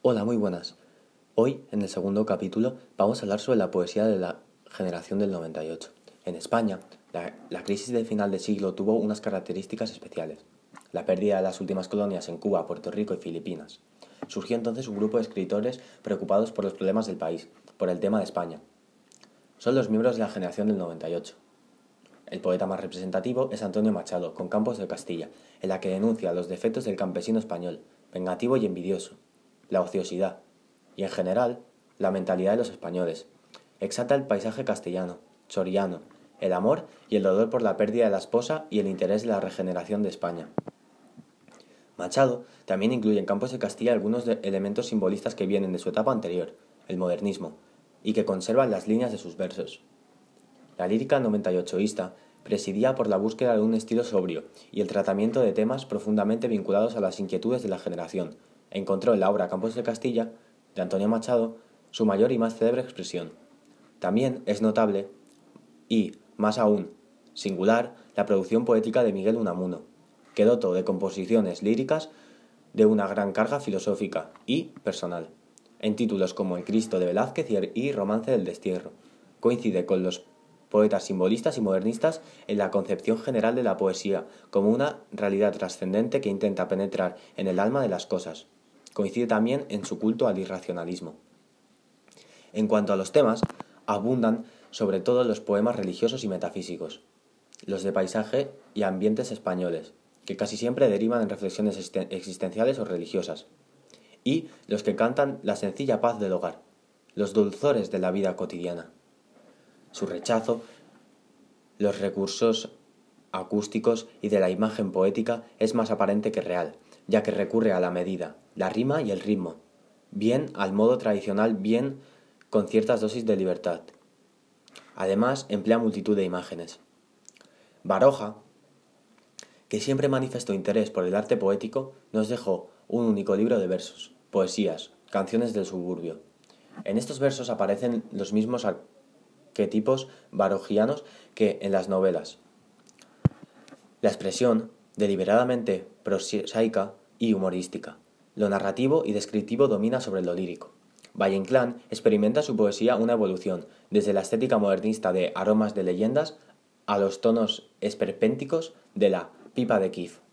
Hola, muy buenas. Hoy, en el segundo capítulo, vamos a hablar sobre la poesía de la generación del 98. En España, la, crisis del final de siglo tuvo unas características especiales. La pérdida de las últimas colonias en Cuba, Puerto Rico y Filipinas. Surgió entonces un grupo de escritores preocupados por los problemas del país, por el tema de España. Son los miembros de la generación del 98. El poeta más representativo es Antonio Machado, con Campos de Castilla, en la que denuncia los defectos del campesino español, vengativo y envidioso, la ociosidad y, en general, la mentalidad de los españoles. Exalta el paisaje castellano, soriano, el amor y el dolor por la pérdida de la esposa y el interés de la regeneración de España. Machado también incluye en Campos de Castilla algunos elementos simbolistas que vienen de su etapa anterior, el modernismo, y que conservan las líneas de sus versos. La lírica 98ista presidía por la búsqueda de un estilo sobrio y el tratamiento de temas profundamente vinculados a las inquietudes de la generación, encontró en la obra Campos de Castilla, de Antonio Machado, su mayor y más célebre expresión. También es notable, y, más aún, singular, la producción poética de Miguel Unamuno, que dotó de composiciones líricas de una gran carga filosófica y personal, en títulos como El Cristo de Velázquez y Romance del Destierro. Coincide con los poetas simbolistas y modernistas en la concepción general de la poesía como una realidad trascendente que intenta penetrar en el alma de las cosas. Coincide también en su culto al irracionalismo. En cuanto a los temas, abundan sobre todo los poemas religiosos y metafísicos, los de paisaje y ambientes españoles, que casi siempre derivan en reflexiones existenciales o religiosas, y los que cantan la sencilla paz del hogar, los dulzores de la vida cotidiana. Su rechazo, los recursos acústicos y de la imagen poética es más aparente que real, ya que recurre a la medida, la rima y el ritmo, bien al modo tradicional, bien con ciertas dosis de libertad. Además, emplea multitud de imágenes. Baroja, que siempre manifestó interés por el arte poético, nos dejó un único libro de versos, poesías, canciones del suburbio. En estos versos aparecen los mismos arquetipos barojianos que en las novelas. La expresión, deliberadamente prosaica y humorística. Lo narrativo y descriptivo domina sobre lo lírico. Valle Inclán experimenta su poesía una evolución, desde la estética modernista de aromas de leyendas a los tonos esperpénticos de la pipa de Keith.